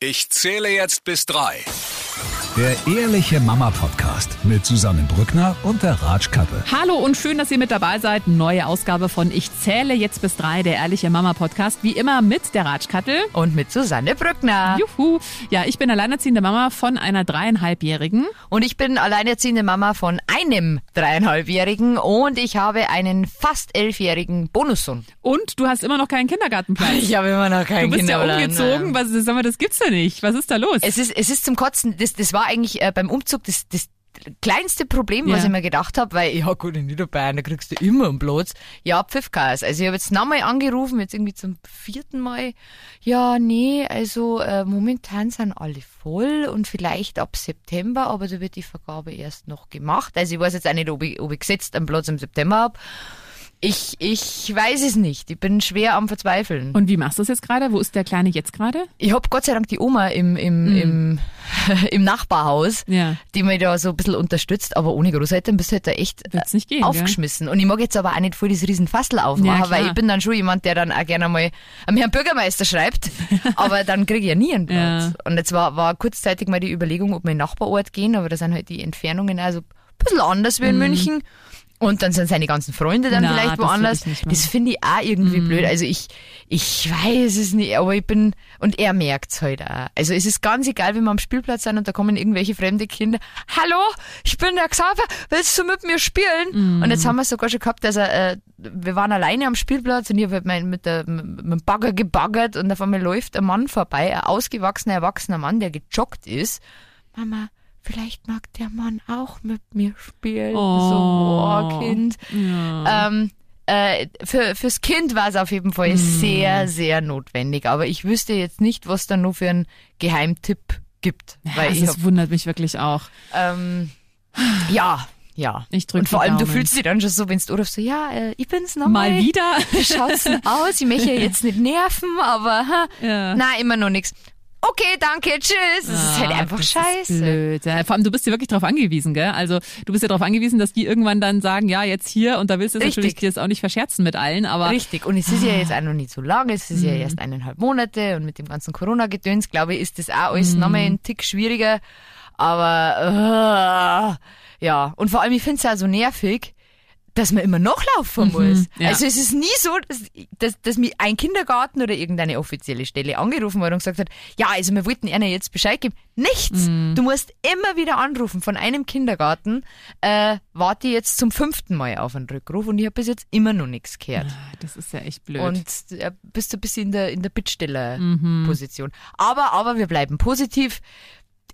Ich zähle jetzt bis drei. Der Ehrliche Mama Podcast mit Susanne Brückner und der Ratschkattel. Hallo und schön, dass ihr mit dabei seid. Neue Ausgabe von Ich zähle jetzt bis drei, der Ehrliche Mama Podcast. Wie immer mit der Ratschkattel. Und mit Susanne Brückner. Juhu. Ja, ich bin alleinerziehende Mama von einer dreieinhalbjährigen. Und ich bin alleinerziehende Mama von einem dreieinhalbjährigen und ich habe einen fast elfjährigen Bonussohn. Und du hast immer noch keinen Kindergartenplatz. Ich habe immer noch keinen Du bist ja umgezogen. Was, sag mal, das gibt's ja nicht. Was ist da los? Es ist, es ist zum Kotzen, das, das war eigentlich äh, beim Umzug das, das kleinste Problem, was Ja. ich mir gedacht habe, weil, ja gut, in Niederbayern, da kriegst du immer einen Platz. Ja, Pfiffchaos. Also ich habe jetzt nochmal angerufen, jetzt irgendwie zum vierten Mal. Ja, nee, also äh, momentan sind alle voll und vielleicht ab September, aber da wird die Vergabe erst noch gemacht. Also ich weiß jetzt auch nicht, ob ich, ob ich gesetzt einen Platz im September hab. Ich, ich weiß es nicht. Ich bin schwer am Verzweifeln. und wie machst du das jetzt gerade? Wo ist der Kleine jetzt gerade? Ich hab Gott sei Dank die Oma im, im, im, im Nachbarhaus, Mhm. Ja. die mich da so ein bisschen unterstützt, aber ohne Großeltern bist du halt da echt Wird's nicht gehen, aufgeschmissen. Und ich mag jetzt aber auch nicht voll das Riesenfassel aufmachen, Ja, weil ich bin dann schon jemand, der dann auch gerne mal am Herrn Bürgermeister schreibt, aber dann kriege ich ja nie einen Platz. Ja. Und jetzt war, war kurzzeitig mal die Überlegung, ob wir in den Nachbarort gehen, aber da sind halt die Entfernungen also ein bisschen anders wie in München. Und dann sind seine ganzen Freunde dann. Na, vielleicht das woanders. machen. Das finde ich auch irgendwie blöd. Also ich, ich weiß es nicht, aber ich bin, und er merkt's halt auch. Also es ist ganz egal, wenn wir am Spielplatz sind und da kommen irgendwelche fremde Kinder. Hallo, ich bin der Xaver, willst du mit mir spielen? Und jetzt haben wir es sogar schon gehabt, dass er, äh, wir waren alleine am Spielplatz und ich habe halt mein, mit, der, mit dem Bagger gebaggert und auf einmal läuft ein Mann vorbei, ein ausgewachsener, erwachsener Mann, der gejoggt ist. Mama, vielleicht mag der Mann auch mit mir spielen. Oh. So, oh, Kind. Ähm, äh, für, fürs Kind war es auf jeden Fall sehr, sehr notwendig. Aber ich wüsste jetzt nicht, was da noch für einen Geheimtipp gibt. Ja, weil also das hab, wundert mich wirklich auch. ähm, ja, ja. Ich drück Und vor allem, du Daumen. fühlst dich dann schon so, wenn du anrufst, so, ja, äh, ich bin's nochmal. Mal wieder. Wie schaut's denn aus? Ich möchte ja jetzt nicht nerven, aber ha, Ja. na, immer noch nix. Okay, danke, tschüss. Das ist halt Ah, einfach das ist scheiße. blöd. Ja, vor allem, du bist ja wirklich darauf angewiesen, gell? Also du bist ja darauf angewiesen, dass die irgendwann dann sagen, ja, jetzt hier und da willst du Richtig. natürlich dir das auch nicht verscherzen mit allen, aber Richtig. Und es ist ja Ah. jetzt auch noch nicht so lang, es ist ja Mhm. erst eineinhalb Monate und mit dem ganzen Corona-Gedöns, glaube ich, ist das auch alles Mhm. nochmal ein Tick schwieriger. Aber äh, ja, und vor allem, ich finde es auch so nervig, dass man immer nachlaufen muss. Mhm. ja. Also es ist nie so, dass, dass, dass mir ein Kindergarten oder irgendeine offizielle Stelle angerufen hat und gesagt hat, ja, also wir wollten Ihnen jetzt Bescheid geben. Nichts. Mhm. Du musst immer wieder anrufen von einem Kindergarten, äh, warte jetzt zum fünften Mal auf einen Rückruf und ich habe bis jetzt immer noch nichts gehört. das ist ja echt blöd. Und äh, bist du ein bisschen in der, in der Mhm. Bittsteller-Position. Aber, aber wir bleiben positiv.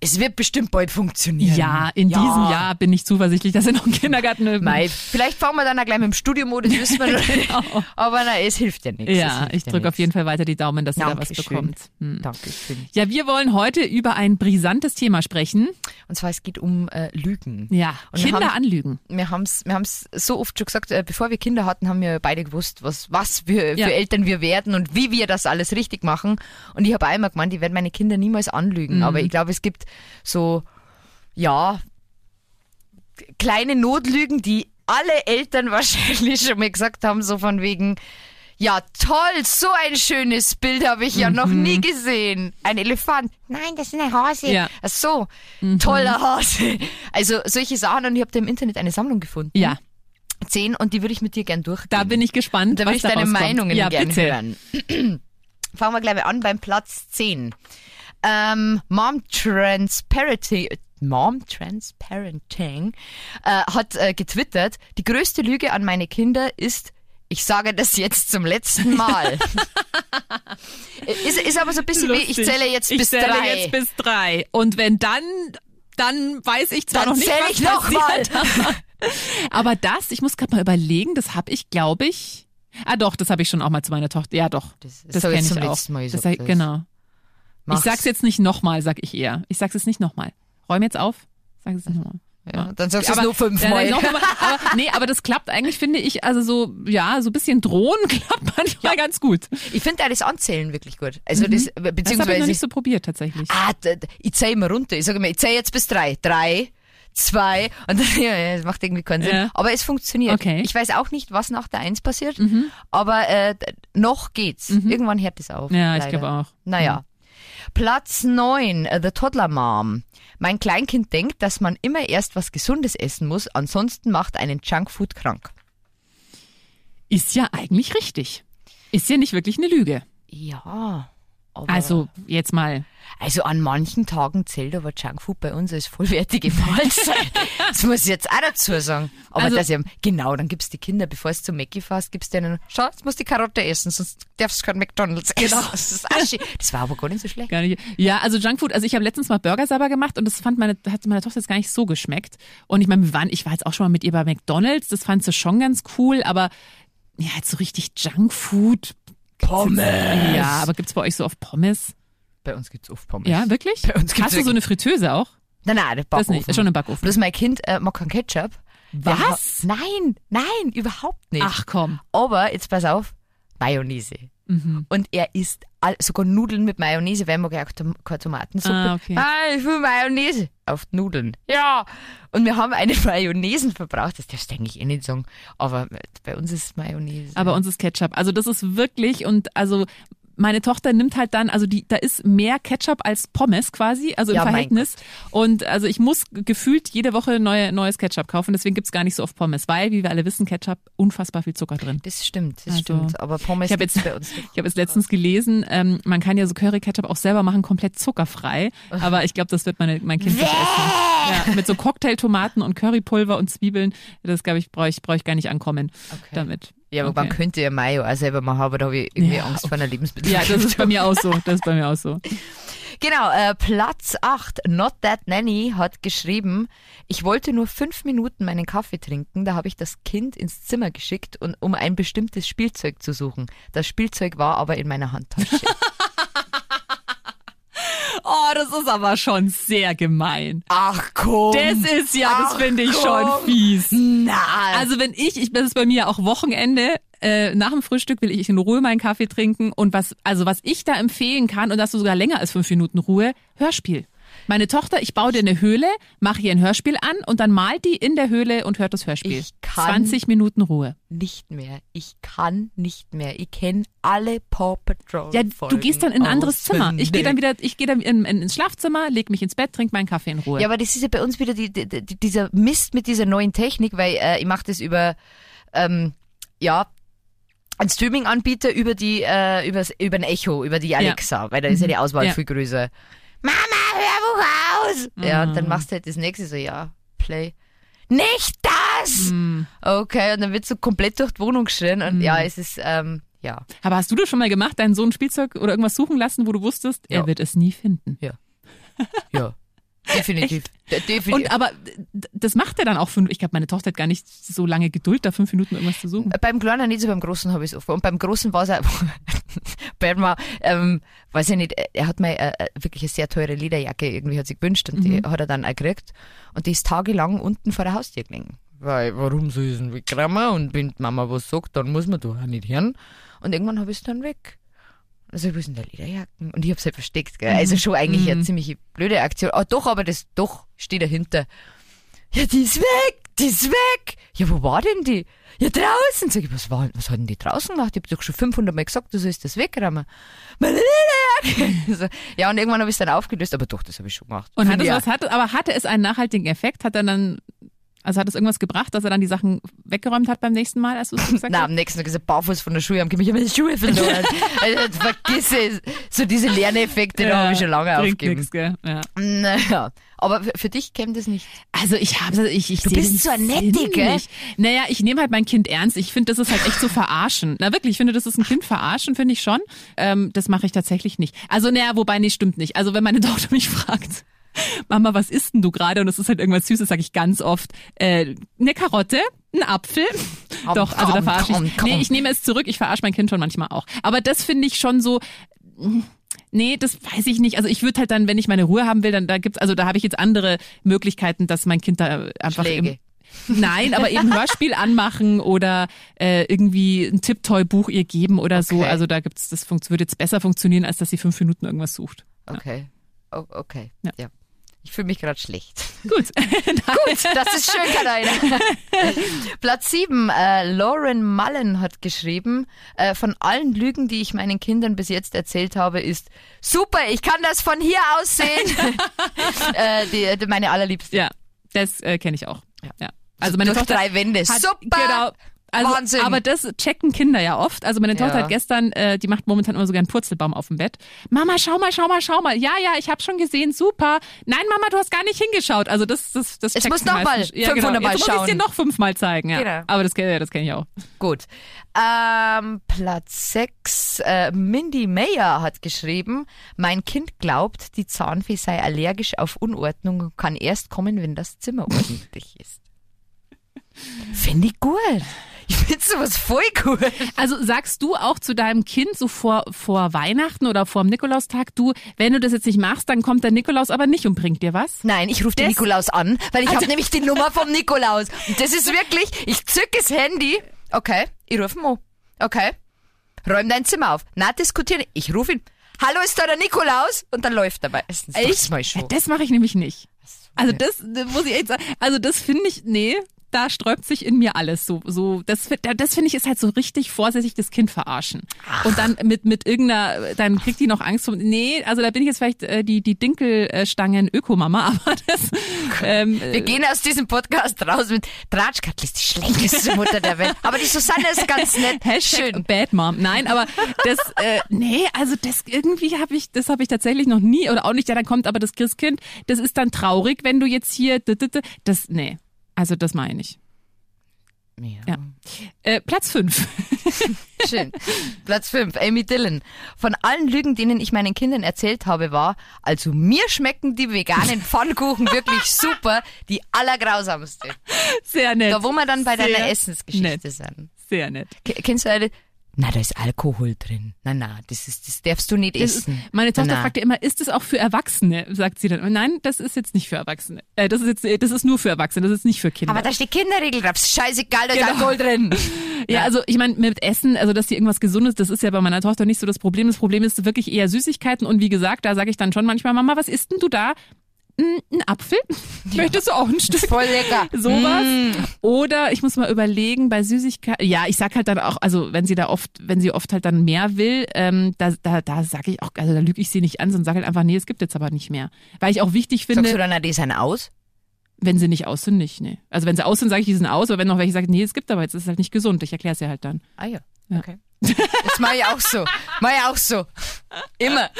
Es wird bestimmt bald funktionieren. ja, in diesem Jahr bin ich zuversichtlich, dass er noch einen Kindergarten üben. Mei, vielleicht fangen wir dann auch gleich mit dem das wissen wir noch nicht. Genau. Aber na, es hilft ja nichts. es Ja, ich ja drücke auf jeden Fall weiter die Daumen, dass er da was bekommt. Hm. Dankeschön. Ja, wir wollen heute über ein brisantes Thema sprechen. Und zwar, es geht um äh, Lügen. Ja, Und wir Kinder haben- anlügen. wir haben's, wir haben's so oft schon gesagt, äh, bevor wir Kinder hatten, haben wir beide gewusst, was, was wir Ja. für Eltern wir werden und wie wir das alles richtig machen. Und ich habe einmal gemeint, ich werde meine Kinder niemals anlügen. Mhm. Aber ich glaube, es gibt so, ja, kleine Notlügen, die alle Eltern wahrscheinlich schon mal gesagt haben, so von wegen, ja toll, so ein schönes Bild habe ich ja noch nie gesehen. Ein Elefant. Nein, das ist ein Hase. Mhm. Ja. Ach so, toller Hase. Also solche Sachen und ich habe da im Internet eine Sammlung gefunden. Ja, Zehn und die würde ich mit dir gern durchgehen. da bin ich gespannt, da würde ich deine rauskommt. Meinungen ja, gerne hören. Fangen wir gleich mal an beim Platz 10. Ähm, Mom Transparency, Mom Transparenting äh, hat äh, getwittert, die größte Lüge an meine Kinder ist, ich sage das jetzt zum letzten Mal. ist, ist aber so ein bisschen wie, ich Lustig. zähle jetzt ich bis zähle drei. jetzt bis drei. Und wenn dann, dann weiß ich zwar Dann noch nicht, was ich noch passiert. Aber das, ich muss gerade mal überlegen, das habe ich, glaube ich. Ah doch, das habe ich schon auch mal zu meiner Tochter. Ja doch, Das- das, kenne ich auch. Mal das gesagt sag, hast. genau. Mach's. Ich sag's jetzt nicht nochmal, sag ich eher. Ich sag's jetzt nicht nochmal. Räum jetzt auf. Sag es nicht nochmal. Ja, dann sagst du es nur fünfmal. Ja, noch mal, aber, nee, aber das klappt eigentlich, finde ich, also so, ja, so ein bisschen drohen klappt manchmal ganz gut. Ich finde das Anzählen wirklich gut. Also das, Mhm. Das habe ich noch nicht so probiert, tatsächlich. Ah, ich zähle immer runter. Ich sage immer, ich zähle jetzt bis drei. Drei, zwei und dann, ja, das macht irgendwie keinen Sinn. Ja. Aber es funktioniert. Okay. Mhm. Ich weiß auch nicht, was nach der Eins passiert, aber äh, noch geht's. Irgendwann hört es auf. Ja, ich leider. glaube auch. Naja. Platz 9, The Toddler Mom. Mein Kleinkind denkt, dass man immer erst was Gesundes essen muss, ansonsten macht einen Junkfood krank. Ist ja eigentlich richtig. Ist ja nicht wirklich eine Lüge. Ja. Aber Also jetzt mal. Also an manchen Tagen zählt aber Junkfood bei uns als vollwertige Mahlzeit. das muss ich jetzt auch dazu sagen. Aber Also- das ja, genau, dann gibt's die Kinder, bevor es zum Mackie fährst, gibt's denen, schau, jetzt musst du die Karotte essen, sonst darfst du kein McDonalds essen. Genau. Das ist schön. Das war aber gar nicht so schlecht. Gar nicht. Ja, also Junkfood, also ich habe letztens mal Burger selber gemacht und das fand meine, hat meine Tochter jetzt gar nicht so geschmeckt. Und ich meine, wir waren, ich war jetzt auch schon mal mit ihr bei McDonalds, das fand sie schon ganz cool, aber ja, jetzt so richtig Junkfood. Pommes. Ja, aber gibt's bei euch so oft Pommes? Bei uns gibt's oft Pommes. Ja, wirklich? Bei uns gibt's Hast du so eine Fritteuse auch? Nein, nein, der Das Backofen. nicht, ist schon im Backofen. Bloß mein Kind äh, mag keinen Ketchup. Der Was? hat- Nein, nein, überhaupt nicht. Ach komm. Aber jetzt pass auf, Mayonnaise. Mhm. Und er isst all, sogar Nudeln mit Mayonnaise, weil mag ja keine Tomatensuppe. Ah, okay. ich will Mayonnaise auf die Nudeln. Ja. Und wir haben eine Mayonnaise verbraucht. Das darfst du eigentlich eh nicht sagen. Aber bei uns ist Mayonnaise. Aber uns ist Ketchup. Also das ist wirklich und also meine Tochter nimmt halt dann, also die, da ist mehr Ketchup als Pommes quasi, also im Ja, Verhältnis. Und also ich muss gefühlt jede Woche neue, neues Ketchup kaufen, deswegen gibt's gar nicht so oft Pommes, weil, wie wir alle wissen, Ketchup unfassbar viel Zucker drin. das stimmt, das Also, stimmt. Aber Pommes ich hab gibt's jetzt- bei uns nicht. Ich habe jetzt letztens gelesen, ähm, man kann ja so Curry-Ketchup auch selber machen, komplett zuckerfrei. Aber ich glaube, das wird meine, mein Kind nicht essen. Ja, mit so Cocktailtomaten und Currypulver und Zwiebeln, das glaube ich, brauche ich, brauch ich gar nicht ankommen damit. Ja, aber man Okay. könnte ja Mayo auch selber machen, aber da habe ich irgendwie Ja, Angst vor einer Ja, Lebensmittelvergiftung. das ist bei mir auch so. Das ist bei mir auch so. Genau, äh, Platz 8, Not That Nanny hat geschrieben, ich wollte nur fünf Minuten meinen Kaffee trinken, da habe ich das Kind ins Zimmer geschickt, und, um ein bestimmtes Spielzeug zu suchen. Das Spielzeug war aber in meiner Handtasche. Oh, das ist aber schon sehr gemein. Ach komm! Das ist ja, das finde ich komm. schon fies. Na, Also wenn ich, ich das ist bei mir auch Wochenende, äh, nach dem Frühstück will ich in Ruhe meinen Kaffee trinken und was, also was ich da empfehlen kann und das so sogar länger als fünf Minuten Ruhe, Hörspiel. Meine Tochter, ich baue dir eine Höhle, mache ihr ein Hörspiel an und dann malt die in der Höhle und hört das Hörspiel. Ich kann- 20 Minuten Ruhe. nicht mehr. Ich kann nicht mehr. Ich kenne alle Paw Patrol. Ja, du gehst dann in ein anderes Zimmer. Ich gehe dann wieder, ich gehe dann in, in, ins Schlafzimmer, leg mich ins Bett, trink meinen Kaffee in Ruhe. Ja, aber das ist ja bei uns wieder die, die, die, dieser Mist mit dieser neuen Technik, weil äh, ich mache das über, ähm, ja, einen Streaming-Anbieter über die, äh, übers, über ein Echo, über die Alexa, weil da ist ja die Auswahl Ja. viel größer. Mama, Aus! Ja, Mhm. und dann machst du halt das nächste so, ja, Play. Nicht das! Mhm. Okay, und dann wird so komplett durch die Wohnung geschrien und ja, es ist, ähm, ja. Aber hast du das schon mal gemacht, deinen Sohn Spielzeug oder irgendwas suchen lassen, wo du wusstest, Ja. er wird es nie finden? Ja. Definitiv. De- Definitiv. Und aber das macht er dann auch fünf. Ich glaube, meine Tochter hat gar nicht so lange Geduld, da fünf Minuten irgendwas zu suchen. Beim Kleinen nicht so, beim Großen habe ich es oft. Und beim Großen war es auch, bei mir, ähm, weiß ich nicht, er hat mir äh, äh, wirklich eine sehr teure Lederjacke irgendwie hat sich gewünscht und die hat er dann auch gekriegt. Und die ist tagelang unten vor der Haustür gelegen. Weil, warum soll ich es denn wegräumen? Und wenn Mama was sagt, dann muss man da auch nicht hören. Und irgendwann habe ich es dann weg. Also, wo ist denn der Lederjacken? Und ich habe es halt versteckt, gell? Also schon eigentlich eine ziemlich blöde Aktion. Ah, doch, aber das, doch, steht dahinter. Ja, die ist weg, die ist weg. Ja, wo war denn die? Ja, draußen. Sag ich, was war, was hat denn die draußen gemacht? Ich hab doch schon 500 Mal gesagt, du sollst das wegräumen. Meine Lederjacke. Ja, und irgendwann habe ich es dann aufgelöst, aber doch, das habe ich schon gemacht. Und hat es was, hatte, aber hatte es einen nachhaltigen Effekt? Hat er dann, also hat es irgendwas gebracht, dass er dann die Sachen weggeräumt hat beim nächsten Mal, als du es gesagt Na, hast? am nächsten Tag ist er barfuß von der Schule, am ich habe meine Schuhe verloren. also, vergiss es. So diese Lerneffekte, da habe ich schon lange aufgegeben. nix, gell? Ja. Naja, aber für, dich käme das nicht. Also ich habe, ich, ich Du bist so eine Nette, gell? nicht. Naja, ich nehme halt mein Kind ernst. Ich finde, das ist halt echt so verarschen. Na wirklich, ich finde, das ist ein Kind verarschen, finde ich schon. Ähm, das mache ich tatsächlich nicht. Also naja, wobei, nee, stimmt nicht. Also wenn meine Tochter mich fragt, Mama, was isst denn du gerade? Und es ist halt irgendwas Süßes, sage ich ganz oft. Äh, eine Karotte, ein Apfel. Komm, Doch, also da komm, verarsche komm, ich. komm. Nee, ich nehme es zurück. Ich verarsche mein Kind schon manchmal auch. Aber das finde ich schon so. Nee, das weiß ich nicht. Also ich würde halt dann, wenn ich meine Ruhe haben will, dann da gibt's, also da habe ich jetzt andere Möglichkeiten, dass mein Kind da einfach Schläge. Im, Nein, aber eben Hörspiel anmachen oder äh, irgendwie ein Tipptoy-Buch ihr geben oder so. Okay. Also da gibt's, das würde jetzt besser funktionieren, als dass sie fünf Minuten irgendwas sucht. Okay. Oh, okay. Ja. ja. Ich fühle mich gerade schlecht. Gut. Gut, das ist schön, Katharina. Platz 7. Äh, Lauren Mullen hat geschrieben, äh, von allen Lügen, die ich meinen Kindern bis jetzt erzählt habe, ist super, ich kann das von hier aus sehen. äh, die, die, meine allerliebste. Ja, das äh, kenne ich auch. Ja. Also meine Durch Tochter drei Wände. hat, Super. Genau. Also, Wahnsinn. Aber das checken Kinder ja oft. Also meine Tochter Ja. hat gestern, äh, die macht momentan immer so gern Purzelbaum auf dem Bett. Mama, schau mal, schau mal, schau mal. Ja, ja, ich habe schon gesehen, super. Nein, Mama, du hast gar nicht hingeschaut. Also das, das, das checkt muss sie noch mal meistens. ja, 500 genau. Mal Jetzt muss ich dir noch fünfmal zeigen. Ja. Genau. Aber das, das kenne ich auch. Gut. Ähm, Platz 6. Äh, Mindy Mayer hat geschrieben, mein Kind glaubt, die Zahnfee sei allergisch auf Unordnung und kann erst kommen, wenn das Zimmer ordentlich ist. Finde ich gut. Ich finde sowas voll gut. Also sagst du auch zu deinem Kind so vor, vor Weihnachten oder vor dem Nikolaustag, du, wenn du das jetzt nicht machst, dann kommt der Nikolaus aber nicht und bringt dir was? Nein, ich rufe den Das- Nikolaus an, weil ich Also- habe nämlich die Nummer vom Nikolaus. Und das ist wirklich, ich zück das Handy. Okay, ich rufe ihn an. Okay. Räum dein Zimmer auf. Na, diskutieren. Ich rufe ihn. Hallo, ist da der Nikolaus? Und dann läuft er meistens. Das. Das mache ich nämlich nicht. Also das äh, muss ich echt sagen. Also das finde ich, nee, da sträubt sich in mir alles so. so das das finde ich ist halt so richtig vorsichtig das Kind verarschen. Und dann mit mit irgendeiner, dann kriegt die noch Angst vom. Nee, also da bin ich jetzt vielleicht äh, die die Dinkelstangen Ökomama, aber das. Ähm, Wir gehen aus diesem Podcast raus mit Tratschkattel ist die schlechteste Mutter der Welt. Aber die Susanne ist ganz nett. Hashtag Schön. Bad Mom. Nein, aber das, äh, nee, also das irgendwie habe ich, das habe ich tatsächlich noch nie oder auch nicht. Ja, dann kommt aber das Christkind. Das ist dann traurig, wenn du jetzt hier, das, nee, also das meine ich. Ja. Äh, Platz fünf. Schön. Platz 5, Amy Dillon. Von allen Lügen, denen ich meinen Kindern erzählt habe, war, also mir schmecken die veganen Pfannkuchen wirklich super, die allergrausamste. Sehr nett. Da wo wir dann bei Sehr deiner Essensgeschichte nett. sind. Sehr nett. Ke- Kennst du eine? Na, da ist Alkohol drin. Na, na, das ist, das darfst du nicht Das ist, essen. meine Tochter na, na. fragt ja immer, ist es auch für Erwachsene? Sagt sie dann. Nein, das ist jetzt nicht für Erwachsene. Äh, das ist jetzt, äh, das ist nur für Erwachsene, das ist nicht für Kinder. Aber da steht Kinderregel drauf. Ist Scheißegal, da ist Genau. Alkohol drin. Ja, also ich meine, mit Essen, also dass sie irgendwas Gesundes, das ist ja bei meiner Tochter nicht so das Problem. Das Problem ist wirklich eher Süßigkeiten. Und wie gesagt, da sage ich dann schon manchmal, Mama, was isst denn du da? Ein Apfel? Möchtest du auch ein Stück? Voll lecker. Sowas. Mm. Oder ich muss mal überlegen, bei Süßigkeiten, ja, ich sag halt dann auch, also wenn sie da oft, wenn sie oft halt dann mehr will, ähm, da, da, da sage ich auch, also da lüge ich sie nicht an, sondern sage halt einfach, nee, es gibt jetzt aber nicht mehr. Weil ich auch wichtig finde, Sagst du dann, na, die sind aus? wenn sie nicht aus sind, nicht, nee. Also wenn sie aus sind, sage ich, die sind aus, aber wenn noch welche sagen, nee, es gibt aber jetzt, ist es halt nicht gesund. Ich erkläre es ja halt dann. Ah ja, Ja. okay. Das mache ich auch so. Mache ich auch so. Immer.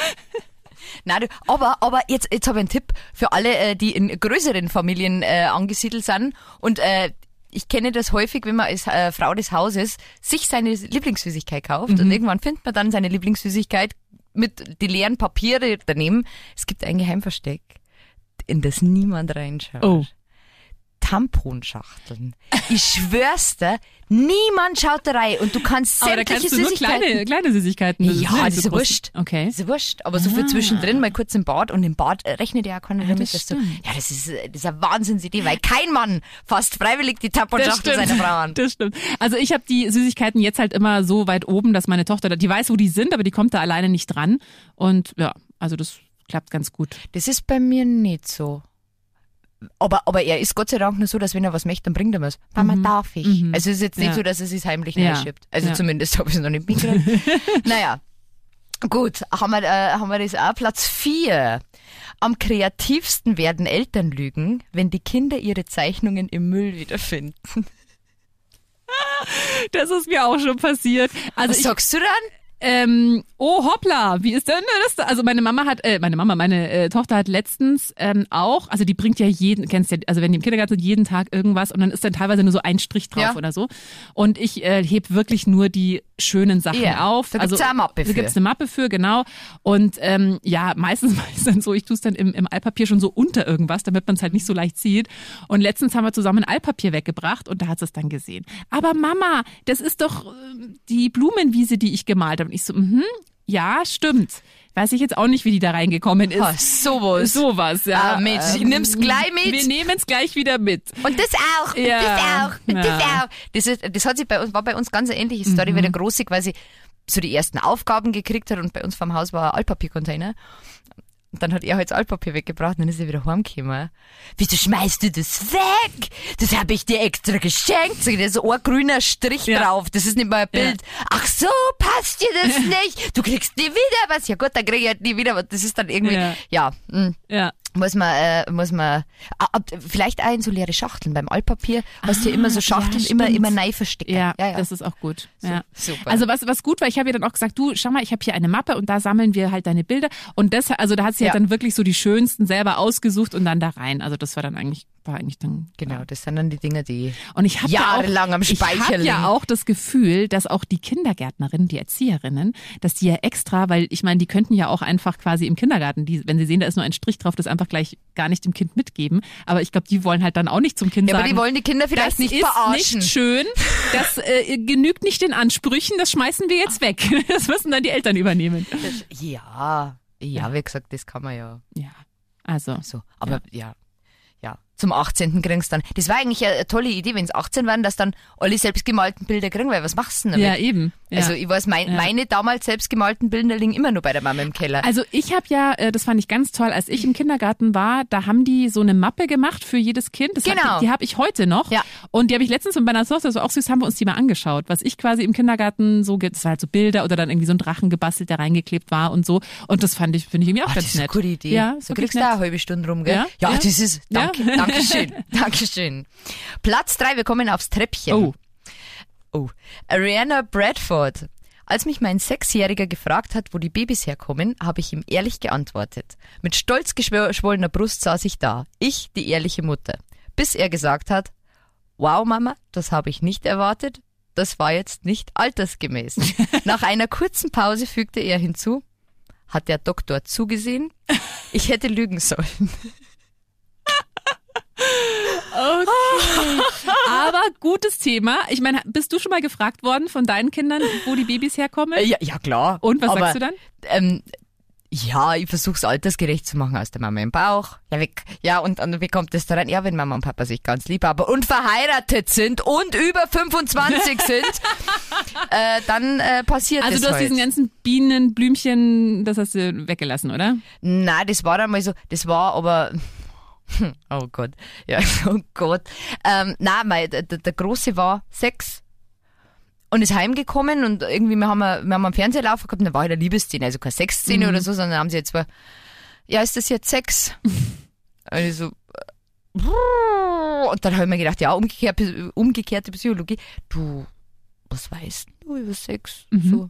Nein, aber, aber jetzt, jetzt habe ich einen Tipp für alle, äh, die in größeren Familien äh, angesiedelt sind. Und äh, ich kenne das häufig, wenn man als äh, Frau des Hauses sich seine Lieblingssüßigkeit kauft Mhm. und irgendwann findet man dann seine Lieblingssüßigkeit mit die leeren Papiere daneben. Es gibt ein Geheimversteck, in das niemand reinschaut. Oh. Tamponschachteln. Ich schwör's dir, niemand schaut da rein und du kannst Aber da sämtliche kannst du nur Süßigkeiten. kleine, kleine Süßigkeiten. Das ja, nicht das ist wurscht. Okay. Das ist wurscht. Aber so viel Ah. zwischendrin, mal kurz im Bad und im Bad äh, rechnet ja keiner damit, das dass du, ja, das ist, äh, das ist eine Wahnsinnsidee, weil kein Mann fasst freiwillig die Tamponschachtel seiner Frau an. Das stimmt. Also ich habe die Süßigkeiten jetzt halt immer so weit oben, dass meine Tochter, da- die weiß, wo die sind, aber die kommt da alleine nicht dran. Und ja, also das klappt ganz gut. Das ist bei mir nicht so. Aber, aber er ist Gott sei Dank nur so, dass wenn er was möchte, dann bringt er was. Mama, darf ich? Mhm. Also es ist jetzt nicht Ja. so, dass er sich heimlich Ja. reinschiebt. Also Ja. zumindest habe ich es noch nicht mitgekriegt. naja. Gut, haben wir, äh, haben wir das auch. Platz vier. Am kreativsten werden Eltern lügen, wenn die Kinder ihre Zeichnungen im Müll wiederfinden. Das ist mir auch schon passiert. Also Was ich, sagst du dann? Ähm, oh hoppla, wie ist denn das? da? Also meine Mama hat, äh, meine Mama, meine äh, Tochter hat letztens ähm, auch, also die bringt ja jeden, kennst ja, also wenn die im Kindergarten sind, jeden Tag irgendwas und dann ist dann teilweise nur so ein Strich drauf Ja. oder so. Und ich äh, heb wirklich nur die schönen Sachen Ja, auf. da gibt's also, ja eine Mappe Da für. gibt's eine Mappe für, genau. Und ähm, ja, meistens mache ich dann so, ich tue es dann im, im Altpapier schon so unter irgendwas, damit man es halt nicht so leicht sieht. Und letztens haben wir zusammen Altpapier weggebracht und da hat es dann gesehen. Aber Mama, das ist doch äh, die Blumenwiese, die ich gemalt habe. Und ich so, mhm, ja, stimmt. Weiß ich jetzt auch nicht, wie die da reingekommen ist. Ah, sowas. Sowas, ja. Ah, Mensch, ich nimm's gleich mit. Wir nehmen es gleich wieder mit. Und das auch, und Ja, das auch, und das ja. auch. Das, ist, das hat sich bei uns, war bei uns ganz eine ähnliche Story Mhm. wie der Große quasi so die ersten Aufgaben gekriegt hat und bei uns vom Haus war ein Altpapiercontainer. Und dann hat er halt das Altpapier weggebracht und dann ist er wieder heimgekommen. Wieso schmeißt du das weg? Das habe ich dir extra geschenkt. So, da ist so ein grüner Strich Ja. drauf. Das ist nicht mal ein Bild. Ach so, passt dir das nicht? Du kriegst nie wieder was. Ja gut, dann krieg ich halt nie wieder was. Das ist dann irgendwie, Ja. ja, mh, Ja. Muss man, äh, muss man, ah, ah, vielleicht auch in so leere Schachteln. Beim Altpapier hast du ja immer so Schachteln, ja, immer, immer neu verstecken. Ja, ja, ja. das ist auch gut. Ja. super. Also was, was gut war, ich habe ihr dann auch gesagt, du, schau mal, ich habe hier eine Mappe und da sammeln wir halt deine Bilder. Und das, also da hat sie Ja. halt dann wirklich so die schönsten selber ausgesucht und dann da rein. Also das war dann eigentlich, war eigentlich dann. Genau, das sind dann die Dinge, die Und ich habe ja auch, Jahrelang am ich Speicher habe ja auch das Gefühl, dass auch die Kindergärtnerinnen, die Erzieherinnen, dass die ja extra, weil ich meine, die könnten ja auch einfach quasi im Kindergarten, die, wenn sie sehen, da ist nur ein Strich drauf, das einfach gleich gar nicht dem Kind mitgeben. Aber ich glaube, die wollen halt dann auch nicht zum Kind Ja, aber sagen. die wollen die Kinder vielleicht das nicht ist verarschen. nicht schön. Das äh, genügt nicht den Ansprüchen. Das schmeißen wir jetzt weg. Das müssen dann die Eltern übernehmen. Ja, ja, wie gesagt, das kann man ja Ja, also so. Aber ja, ja. Zum 18. kriegst du dann. Das war eigentlich eine tolle Idee, wenn es 18 waren, dass dann alle selbstgemalten Bilder kriegen, weil was machst du denn damit? ja eben. Ja. Also ich weiß, mein, Ja. meine damals selbstgemalten Bilder liegen immer nur bei der Mama im Keller. Also ich habe ja, äh, das fand ich ganz toll, als ich im Kindergarten war, da haben die so eine Mappe gemacht für jedes Kind. Das Genau. Hat, die habe ich heute noch. Ja. Und die habe ich letztens mit meiner Tochter, das war auch süß, haben wir uns die mal angeschaut, was ich quasi im Kindergarten so, das war halt so Bilder oder dann irgendwie so ein Drachen gebastelt, der reingeklebt war und so. Und das fand ich, finde ich irgendwie auch Ah, ganz das ist eine nett. gute Idee. Ja, so kriegst du nett. eine halbe Stunde rum, gell? Ja? Ja, das ist, Ja. danke, Dankeschön, Dankeschön. Platz drei, wir kommen aufs Treppchen. Oh. Oh. Ariana Bradford. Als mich mein Sechsjähriger gefragt hat, wo die Babys herkommen, habe ich ihm ehrlich geantwortet. Mit stolz geschwollener Brust saß ich da. Ich, die ehrliche Mutter. Bis er gesagt hat, wow Mama, das habe ich nicht erwartet. Das war jetzt nicht altersgemäß. Nach einer kurzen Pause fügte er hinzu, hat der Doktor zugesehen? Ich hätte lügen sollen. Aber gutes Thema. Ich meine, bist du schon mal gefragt worden von deinen Kindern, wo die Babys herkommen? Ja, ja klar. Und was Aber, sagst du dann? Ähm, ja, ich versuche es altersgerecht zu machen aus der Mama im Bauch. Ja, wie, ja und, und wie kommt das daran? Ja, wenn Mama und Papa sich ganz lieb haben und verheiratet sind und über 25 sind, äh, dann äh, passiert Also das du hast halt. diesen ganzen Bienen, Blümchen, das hast du weggelassen, oder? Nein, das war einmal so, das war aber, oh Gott, ja, oh Gott. Ähm, nein, mein, der, der Große war sechs und ist heimgekommen und irgendwie, wir haben, wir haben am Fernseher laufen gehabt und da war halt eine Liebesszene, also keine Sexszene oder so, sondern haben sie jetzt zwar, ja, ist das jetzt Sex? und ich so, äh, und dann habe ich mir gedacht, ja, umgekehrt, umgekehrte Psychologie, du, was weißt du über Sex? So.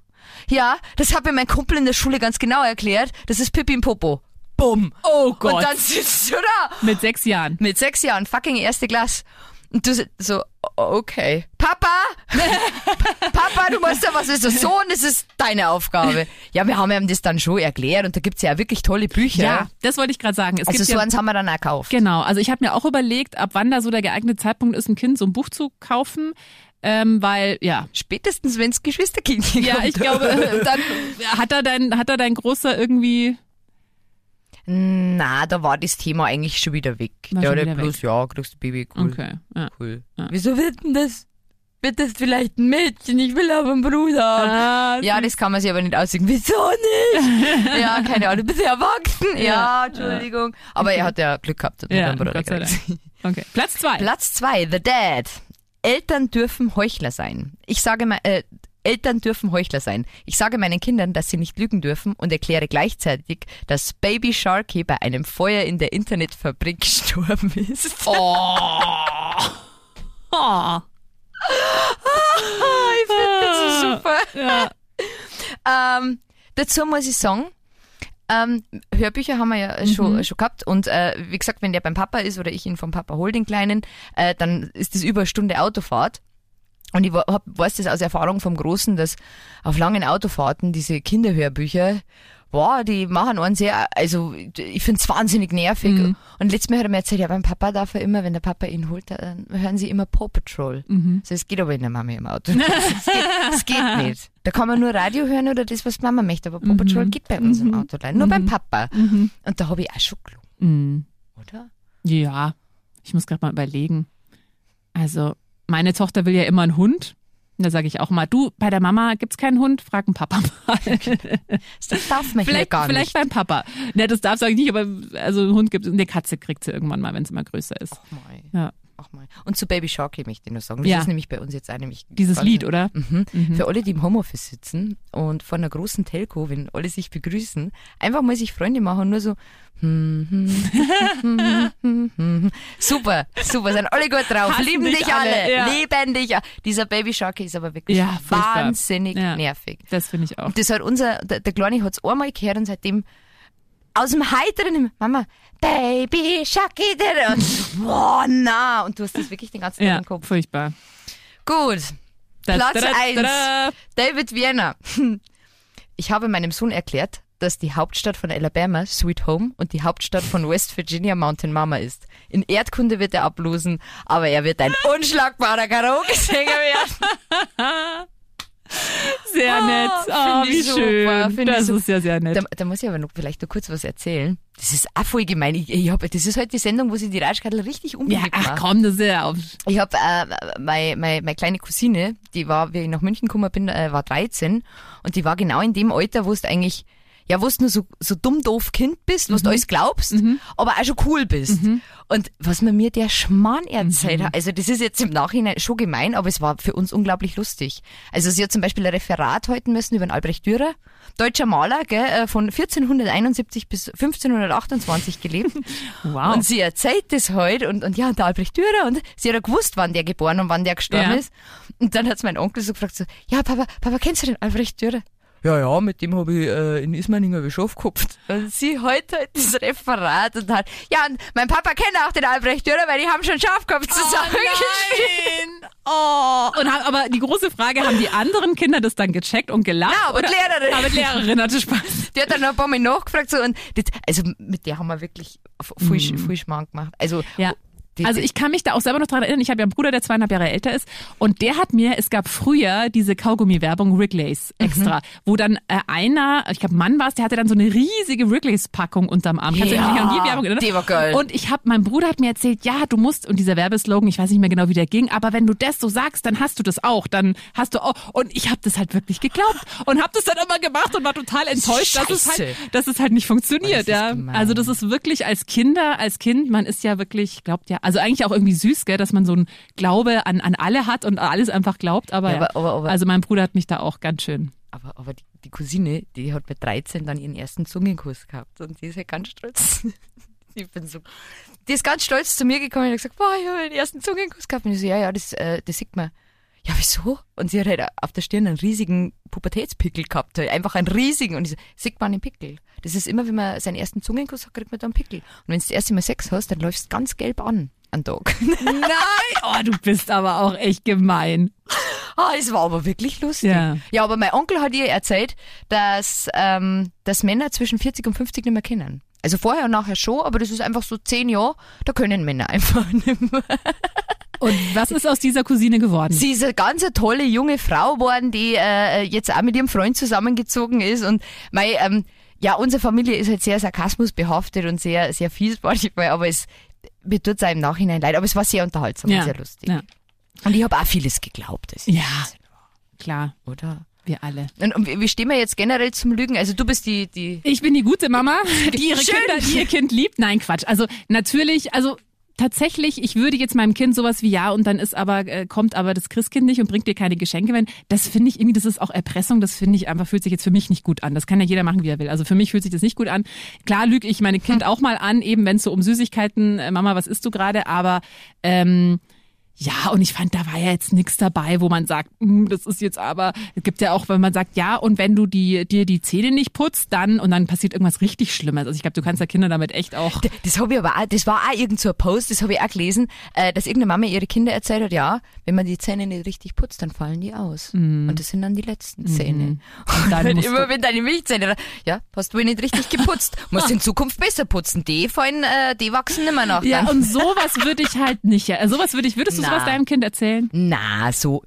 Ja, das hat mir mein Kumpel in der Schule ganz genau erklärt. Das ist Pippi im Popo. Bumm. Oh Gott. Und dann sitzt du da Mit sechs Jahren. mit sechs Jahren, fucking erste Klasse. Und du so, okay. Papa! Papa, du musst ja was ist der Sohn, das ist deine Aufgabe. Ja, wir haben ihm das dann schon erklärt und da gibt's ja auch wirklich tolle Bücher. Ja, das wollte ich gerade sagen. Es Also gibt so ja, eins haben wir dann gekauft. Genau, also ich habe mir auch überlegt, ab wann da so der geeignete Zeitpunkt ist, ein Kind so ein Buch zu kaufen, ähm, weil ja, Spätestens, wenn's Geschwisterkind ja, ich glaube, dann hat er dein hat er dein großer irgendwie Na, da war das Thema eigentlich schon wieder weg. War ja, der bloß, ja, kriegst du Baby, cool. okay, ja. cool. Ja. Wieso wird denn das? Wird das vielleicht ein Mädchen? Ich will aber einen Bruder. Ah, Ja, das kann man sich aber nicht aussuchen. Wieso nicht? ja, keine Ahnung, du bist ja erwachsen. Ja, Entschuldigung. Aber er hat ja Glück gehabt. hat ja, einen Bruder Gott sei gekriegt. Dank. Okay, Platz zwei. Platz zwei, The Dad. Eltern dürfen Heuchler sein. Ich sage mal, äh, Eltern dürfen Heuchler sein. Ich sage meinen Kindern, dass sie nicht lügen dürfen und erkläre gleichzeitig, dass Baby Sharky bei einem Feuer in der Internetfabrik gestorben ist. Oh. ich finde das so super. Ja. Ähm, dazu muss ich sagen, ähm, Hörbücher haben wir ja schon, schon gehabt und äh, wie gesagt, wenn der beim Papa ist oder ich ihn vom Papa hol, den Kleinen, äh, dann ist das über eine Stunde Autofahrt. Und ich hab, weiß das aus Erfahrung vom Großen, dass auf langen Autofahrten diese Kinderhörbücher, boah, die machen einen sehr, also ich find's wahnsinnig nervig. Mhm. Und letztes Mal hat er mir erzählt, ja, beim Papa darf er immer, wenn der Papa ihn holt, dann hören sie immer Paw Patrol. Mhm. So, es geht aber in der Mama im Auto. Es geht, es geht nicht. Da kann man nur Radio hören oder das, was Mama möchte. Aber Paw Mhm. Patrol geht bei uns im Auto leider. Nur beim Papa. Mhm. Und da habe ich auch schon gelogen, Mhm. oder? Ja, ich muss gerade mal überlegen. Also, meine Tochter will ja immer einen Hund. Da sage ich auch mal, du, bei der Mama gibt's keinen Hund, frag einen Papa mal. Das darf man vielleicht gar vielleicht nicht. beim Papa. Ne, das darf sage ich nicht, aber also einen Hund gibt eine Katze kriegt sie irgendwann mal, wenn sie mal größer ist. Ach mal. Ja. Ach mal. Und zu Baby Sharky möchte ich nur sagen. Das Ja. ist nämlich bei uns jetzt auch nämlich Dieses Lied, oder? Mhm. Für alle, die im Homeoffice sitzen und vor einer großen Telco, wenn alle sich begrüßen, einfach mal sich Freunde machen nur so super, super, sind alle gut drauf, Hassen lieben dich alle, alle, ja. lieben dich. Dieser Baby Sharky ist aber wirklich Ja, wahnsinnig nervig. Das finde ich auch. Und das hat unser, der, der Kleine hat's einmal gehört und seitdem aus dem Heiteren, Mama, Baby der- und boah, na, und du hast das wirklich den ganzen Tag Ja, im Kopf. furchtbar. Gut, Da, Platz da, da, eins. da, da. David Vienna. Ich habe meinem Sohn erklärt, dass die Hauptstadt von Alabama Sweet Home und die Hauptstadt von West Virginia Mountain Mama ist. In Erdkunde wird er ablosen, aber er wird ein unschlagbarer Karaoke-Sänger werden. Sehr Oh, nett. Oh, wie ich super, schön. ich das super. ist ja sehr nett. Da, da muss ich aber noch vielleicht noch kurz was erzählen. Das ist auch voll gemein. Ich, ich hab, das ist halt die Sendung, wo sie die Ratschkadel richtig ja, unbeliebt ach komm, das ist ja auf. Ich habe äh, meine, meine, meine kleine Cousine, die war, wie ich nach München gekommen bin, äh, war 13 und die war genau in dem Alter, wo du eigentlich, ja, wo du nur so, so dumm doof Kind bist, wo du alles glaubst, aber auch schon cool bist. Und was man mir der Schmarrn erzählt hat, also das ist jetzt im Nachhinein schon gemein, aber es war für uns unglaublich lustig. Also sie hat zum Beispiel ein Referat halten müssen über den Albrecht Dürer, deutscher Maler, gell, äh, von 1471 bis 1528 gelebt. Wow. Und sie erzählt das heute und, und ja, der Albrecht Dürer und sie hat ja gewusst, wann der geboren und wann der gestorben Ja. ist. Und dann hat's mein Onkel so gefragt, so, ja, Papa, Papa, kennst du den Albrecht Dürer? Ja, ja, mit dem habe ich äh, in Ismaning hab ich schon. Und sie heute halt das Referat und hat, ja, und mein Papa kennt auch den Albrecht Dürer, weil die haben schon Schafkopf zusammengespielt. nein! Oh. Und haben, aber die große Frage, haben die anderen Kinder das dann gecheckt und gelacht? Ja, aber die oder? Lehrerin. Aber die Lehrerin hatte Spaß. Die hat dann noch ein paar Mal nachgefragt so, und das, also mit der haben wir wirklich viel, viel Schmarrn gemacht. Also, Ja. Die, Also ich kann mich da auch selber noch dran erinnern, ich habe ja einen Bruder, der zweieinhalb Jahre älter ist und der hat mir, es gab früher diese Kaugummi-Werbung Wrigley's extra, wo dann äh, einer, ich glaube Mann war es, der hatte dann so eine riesige Wrigley's-Packung unterm Arm. Kannst Ja, an die Werbung erinnern? die war geil. Und ich habe, mein Bruder hat mir erzählt, ja, du musst, und dieser Werbeslogan, ich weiß nicht mehr genau, wie der ging, aber wenn du das so sagst, dann hast du das auch, dann hast du auch, und ich habe das halt wirklich geglaubt und habe das dann immer gemacht und war total enttäuscht, dass es, halt, dass es halt nicht funktioniert. Oh, ja. gemein. Also das ist wirklich als Kinder, als Kind, man ist ja wirklich, glaubt ja, also eigentlich auch irgendwie süß, gell, dass man so einen Glaube an, an alle hat und alles einfach glaubt, aber, Ja, ja, aber- aber- aber- also mein Bruder hat mich da auch ganz schön. Aber, aber die, die Cousine, die hat mit 13 dann ihren ersten Zungenkuss gehabt und die ist halt ganz stolz. Ich bin so, die ist ganz stolz zu mir gekommen und hat gesagt, boah, ich habe meinen ersten Zungenkuss gehabt. Und ich so, ja, ja, das, äh, das sieht man. Ja, wieso? Und sie hat halt auf der Stirn einen riesigen Pubertätspickel gehabt, halt einfach einen riesigen. Und ich so, sieht man den Pickel. Das ist immer, wenn man seinen ersten Zungenkuss hat, kriegt man da einen Pickel. Und wenn du das erste Mal Sex hast, dann läufst du ganz gelb an, an Tag. Nein! Oh, du bist aber auch echt gemein. Ah, es war aber wirklich lustig. Ja. ja, aber mein Onkel hat ihr erzählt, dass, ähm, dass Männer zwischen 40 und 50 nicht mehr kennen. Also vorher und nachher schon, aber das ist einfach so zehn Jahre, da können Männer einfach nicht mehr. Und was ist aus dieser Cousine geworden? Sie ist eine ganz tolle junge Frau geworden, die äh, jetzt auch mit ihrem Freund zusammengezogen ist und mein, ähm, ja, unsere Familie ist halt sehr sarkasmusbehaftet und sehr, sehr fies manchmal, aber es, mir tut's auch im Nachhinein leid, aber es war sehr unterhaltsam und ja. sehr lustig. Ja. Und ich habe auch vieles geglaubt, ja, klar, oder? wir alle. Und, und wie wie stehen wir jetzt generell zum Lügen? Also du bist die, die Ich bin die gute Mama, die ihre Schön. Kinder, die ihr Kind liebt. Nein, Quatsch. Also natürlich, also tatsächlich, ich würde jetzt meinem Kind sowas wie ja und dann ist aber äh, kommt aber das Christkind nicht und bringt dir keine Geschenke, wenn das finde ich irgendwie, das ist auch Erpressung. Das finde ich einfach fühlt sich jetzt für mich nicht gut an. Das kann ja jeder machen, wie er will. Also für mich fühlt sich das nicht gut an. Klar lüge ich meine Kind auch mal an, eben wenn es so um Süßigkeiten, äh, Mama, was isst du gerade? Aber ähm, ja, und ich fand, da war ja jetzt nichts dabei, wo man sagt, "Hm, das ist jetzt aber, es gibt ja auch, wenn man sagt, ja, und wenn du die, dir die Zähne nicht putzt, dann, und dann passiert irgendwas richtig Schlimmes. Also ich glaube, du kannst ja Kinder damit echt auch. D- Das habe ich aber auch, das war auch irgend so ein Post, das habe ich auch gelesen, äh, dass irgendeine Mama ihre Kinder erzählt hat, ja, wenn man die Zähne nicht richtig putzt, dann fallen die aus. Und das sind dann die letzten Zähne. Mhm. Und dann musst immer wenn deine Milchzähne, ja, hast du nicht richtig geputzt, musst in Zukunft besser putzen. Die fallen, äh, die wachsen immer noch. ja, dann. und sowas würde ich halt nicht, ja, sowas würde ich, würdest du Na. sowas deinem Kind erzählen? Na, so,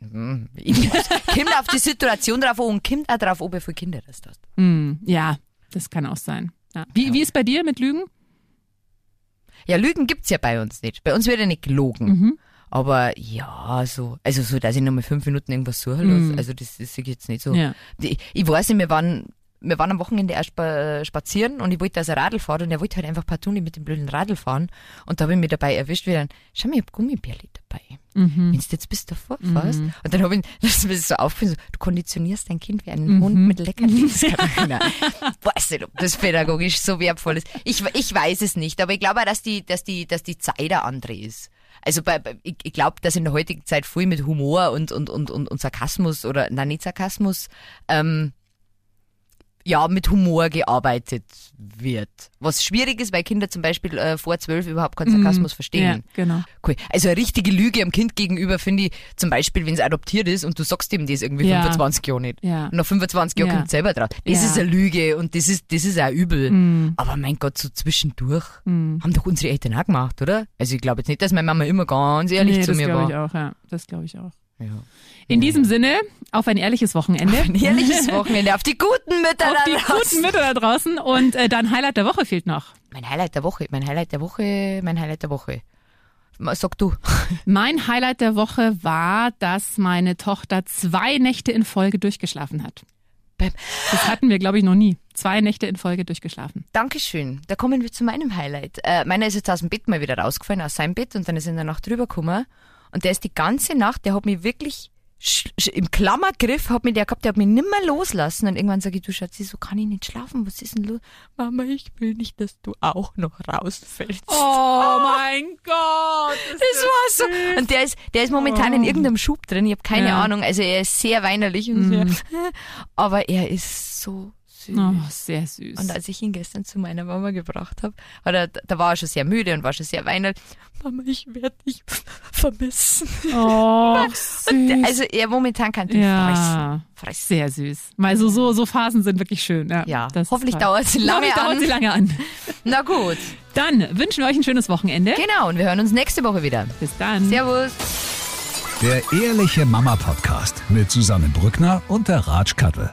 mm, ich muss- kommt auf die Situation drauf an und kommt auch drauf an, wie viele Kinder das hast. Hm, ja, das kann auch sein. Ja. Wie, wie ist bei dir mit Lügen? Ja, Lügen gibt's ja bei uns nicht. Bei uns wird ja nicht gelogen. Mhm. Aber ja, so, also so, dass ich noch mal fünf Minuten irgendwas suchen lasse, also das, das ich jetzt nicht so. Ja. Ich, ich weiß nicht, wir waren, wir waren am Wochenende erst spa spazieren und ich wollte also Radl fahren und er wollte halt einfach partout nicht mit dem blöden Radl fahren. Und da habe ich mich dabei erwischt, wie dann, schau mal, ich hab Gummibärli dabei. Mhm. Wenn du jetzt bis davor fährst. Und dann habe ich, das ist mir so aufgefallen, so, du konditionierst dein Kind wie einen Hund mit Leckerlis, weiß nicht, ob das pädagogisch so wertvoll ist. Ich, ich weiß es nicht, aber ich glaube auch, dass die, dass die, dass die Zeit eine andere ist. Also bei, ich, ich glaube, dass in der heutigen Zeit viel mit Humor und, und, und, und, und Sarkasmus oder, nein, nicht Sarkasmus, ähm, ja, mit Humor gearbeitet wird. Was schwierig ist, weil Kinder zum Beispiel äh, vor zwölf überhaupt keinen Sarkasmus Ja, verstehen. genau. Cool. Also eine richtige Lüge am Kind gegenüber finde ich, zum Beispiel, wenn es adoptiert ist und du sagst ihm das irgendwie Ja. 25 Jahre nicht. Ja. Und nach 25 Jahren Ja. kommt es selber drauf. Das Ja. ist eine Lüge und das ist, das ist auch übel. Mhm. Aber mein Gott, so zwischendurch haben doch unsere Eltern auch gemacht, oder? Also ich glaube jetzt nicht, dass meine Mama immer ganz ehrlich nee, zu das mir glaube war. ich auch, ja. Das glaube ich auch. Ja. In diesem Sinne, auf ein ehrliches Wochenende. Ein ehrliches Wochenende auf die guten Mütter auf da die draußen. guten Mütter da draußen. Und äh, dein Highlight der Woche fehlt noch. Mein Highlight der Woche, mein Highlight der Woche, mein Highlight der Woche. Sag du. Mein Highlight der Woche war, dass meine Tochter zwei Nächte in Folge durchgeschlafen hat. Das hatten wir, glaube ich, noch nie. Zwei Nächte in Folge durchgeschlafen. Dankeschön. Da kommen wir zu meinem Highlight. Äh, meiner ist jetzt aus dem Bett mal wieder rausgefallen, aus seinem Bett, und dann ist er in der Nacht drüber gekommen. Und der ist die ganze Nacht, der hat mich wirklich im Klammergriff, hat mich der gehabt, der hat mich nimmer loslassen. Und irgendwann sage ich, du Schatzi, so kann ich nicht schlafen. Was ist denn los? Mama, ich will nicht, dass du auch noch rausfällst. Oh mein Gott. Das war so. Und der ist, der ist momentan in irgendeinem Schub drin. Ich habe keine Ja. Ahnung. Also er ist sehr weinerlich und sehr, aber er ist so süß. Oh, sehr süß. Und als ich ihn gestern zu meiner Mama gebracht habe, er, da war er schon sehr müde und war schon sehr weinerlich. Mama, ich werde dich vermissen. oh, Und süß. der, also er momentan kann ihn ja, fressen. fressen. sehr süß. Mal so, so, so Phasen sind wirklich schön. Ja, Ja, hoffentlich dauert sie lange Hoffentlich dauert an. sie lange an. Na gut. Dann wünschen wir euch ein schönes Wochenende. Genau, und wir hören uns nächste Woche wieder. Bis dann. Servus. Der Ehrliche Mama Podcast mit Susanne Brückner und der Ratsch Kattel.